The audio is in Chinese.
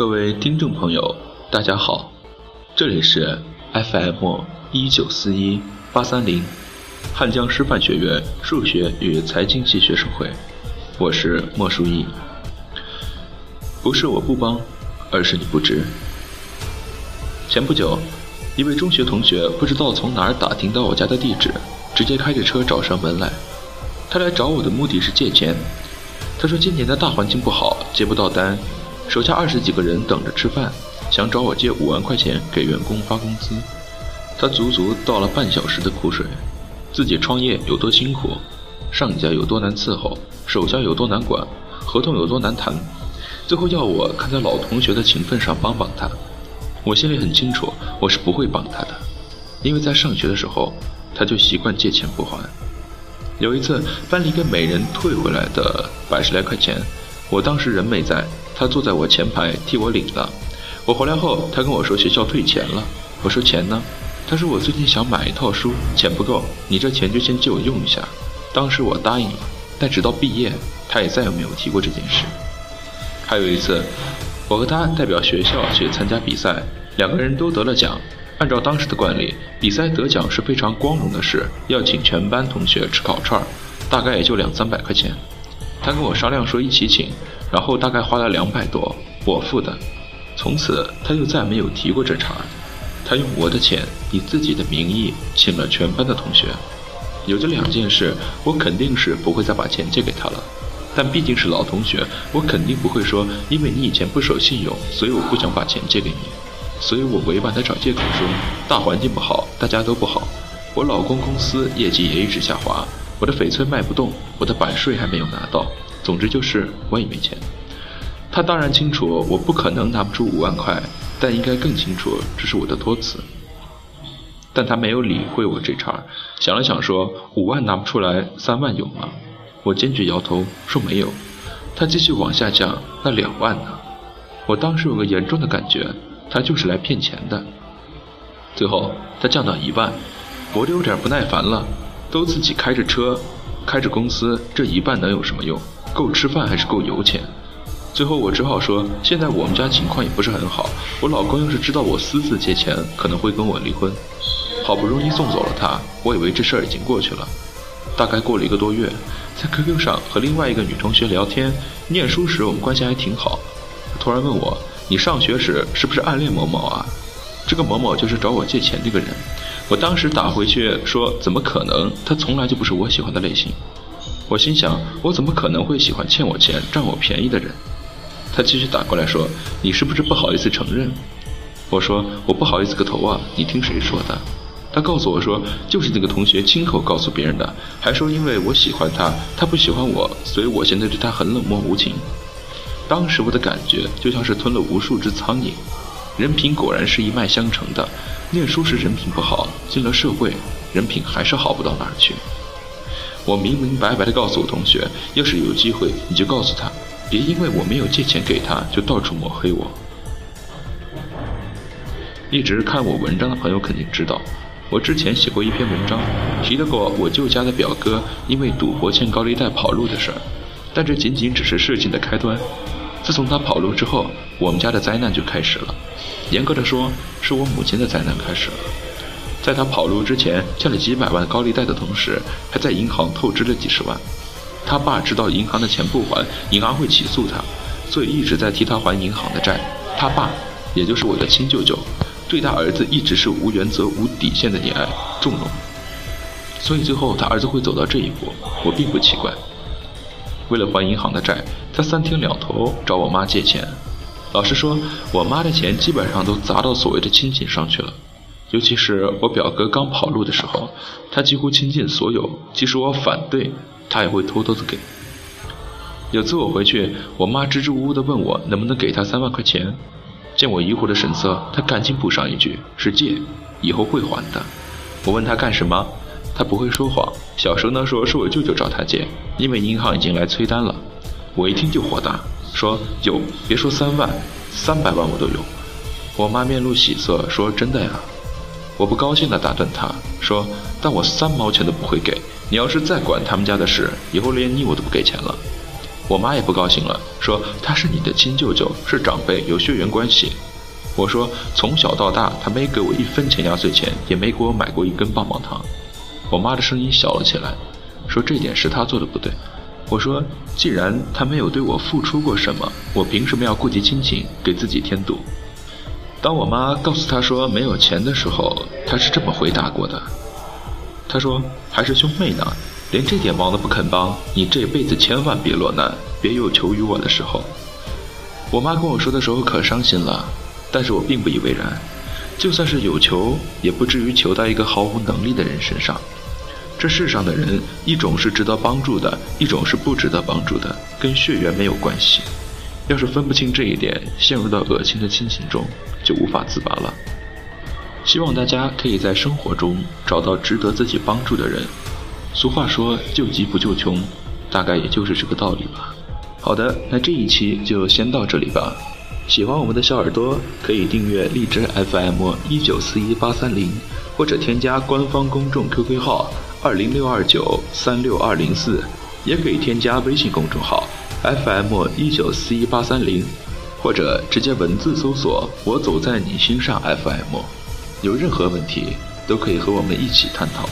各位听众朋友，大家好，这里是 FM 一九四一八三零，汉江师范学院数学与财经系学生会，我是莫书义。不是我不帮，而是你不知。前不久，一位中学同学不知道从哪儿打听到我家的地址，直接开着车找上门来。他来找我的目的是借钱。他说今年的大环境不好，接不到单，手下二十几个人等着吃饭，想找我借五万块钱给员工发工资。他足足倒了半小时的苦水，自己创业有多辛苦，上家有多难伺候，手下有多难管，合同有多难谈，最后要我看在老同学的情分上帮帮他。我心里很清楚，我是不会帮他的，因为在上学的时候，他就习惯借钱不还。有一次，班里给每人退回来的百十来块钱，我当时人没在，他坐在我前排替我领了。我回来后，他跟我说学校退钱了。我说钱呢？他说我最近想买一套书，钱不够，你这钱就先借我用一下。当时我答应了，但直到毕业，他也再也没有提过这件事。还有一次，我和他代表学校去参加比赛，两个人都得了奖。按照当时的惯例，比赛得奖是非常光荣的事，要请全班同学吃烤串大概也就两三百块钱。他跟我商量说一起请，然后大概花了两百多，我付的。从此他就再没有提过这茬。他用我的钱，以自己的名义请了全班的同学。有这两件事，我肯定是不会再把钱借给他了。但毕竟是老同学，我肯定不会说因为你以前不守信用，所以我不想把钱借给你。所以我委婉地找借口说，大环境不好，大家都不好。我老公公司业绩也一直下滑，我的翡翠卖不动，我的版税还没有拿到。总之就是我也没钱。他当然清楚我不可能拿不出五万块，但应该更清楚这是我的托词。但他没有理会我这茬，想了想说五万拿不出来，三万有吗？我坚决摇头说没有。他继续往下降，那两万呢？我当时有个严重的感觉。他就是来骗钱的。最后他降到一万，我都有点不耐烦了。都自己开着车，开着公司，这一半能有什么用？够吃饭还是够油钱？最后我只好说，现在我们家情况也不是很好，我老公要是知道我私自借钱，可能会跟我离婚。好不容易送走了他，我以为这事儿已经过去了。大概过了一个多月，在 QQ 上和另外一个女同学聊天，念书时我们关系还挺好。突然问我。你上学时是不是暗恋某某啊？这个某某就是找我借钱这个人。我当时打回去说怎么可能？他从来就不是我喜欢的类型。我心想我怎么可能会喜欢欠我钱占我便宜的人？他继续打过来说你是不是不好意思承认？我说我不好意思个头啊！你听谁说的？他告诉我说就是那个同学亲口告诉别人的，还说因为我喜欢他，他不喜欢我，所以我现在对他很冷漠无情。当时我的感觉就像是吞了无数只苍蝇，人品果然是一脉相承的。念书时人品不好，进了社会，人品还是好不到哪儿去。我明明白白的告诉我同学，要是有机会，你就告诉他，别因为我没有借钱给他，就到处抹黑我。一直看我文章的朋友肯定知道，我之前写过一篇文章，提到过我舅家的表哥因为赌博欠高利贷跑路的事儿，但这仅仅只是事情的开端。自从他跑路之后，我们家的灾难就开始了。严格的说，是我母亲的灾难开始了。在他跑路之前，欠了几百万高利贷的同时，还在银行透支了几十万。他爸知道银行的钱不还，银行会起诉他，所以一直在替他还银行的债。他爸，也就是我的亲舅舅，对他儿子一直是无原则、无底线的溺爱、纵容。所以最后他儿子会走到这一步，我并不奇怪。为了还银行的债，他三天两头找我妈借钱。老实说，我妈的钱基本上都砸到所谓的亲情上去了。尤其是我表哥刚跑路的时候，他几乎倾尽所有，即使我反对，他也会偷偷的给。有次我回去，我妈支支吾吾的问我能不能给他三万块钱。见我疑惑的神色，他赶紧补上一句：“是借，以后会还的。”我问他干什么？他不会说谎，小声地说是我舅舅找他借，因为银行已经来催单了。我一听就火大，说有，别说三万，三百万我都有。我妈面露喜色，说真的呀。我不高兴地打断他，说但我三毛钱都不会给，你要是再管他们家的事，以后连你我都不给钱了。我妈也不高兴了，说他是你的亲舅舅，是长辈，有血缘关系。我说从小到大他没给我一分钱压岁钱，也没给我买过一根棒棒糖。我妈的声音小了起来，说这点是他做的不对。我说既然他没有对我付出过什么，我凭什么要顾及亲情，给自己添堵？当我妈告诉他说没有钱的时候，他是这么回答过的。他说还是兄妹呢。连这点忙都不肯帮，你这辈子千万别落难，别有求于我的时候。我妈跟我说的时候可伤心了，但是我并不以为然。就算是有求，也不至于求到一个毫无能力的人身上。这世上的人，一种是值得帮助的，一种是不值得帮助的，跟血缘没有关系。要是分不清这一点，陷入到恶心的亲情中，就无法自拔了。希望大家可以在生活中找到值得自己帮助的人。俗话说“救急不救穷”，大概也就是这个道理吧。好的，那这一期就先到这里吧。喜欢我们的小耳朵可以订阅荔枝 FM 一九四一八三零，或者添加官方公众 QQ 号二零六二九三六二零四，也可以添加微信公众号 FM 一九四一八三零，或者直接文字搜索“我走在你心上 FM”。有任何问题都可以和我们一起探讨。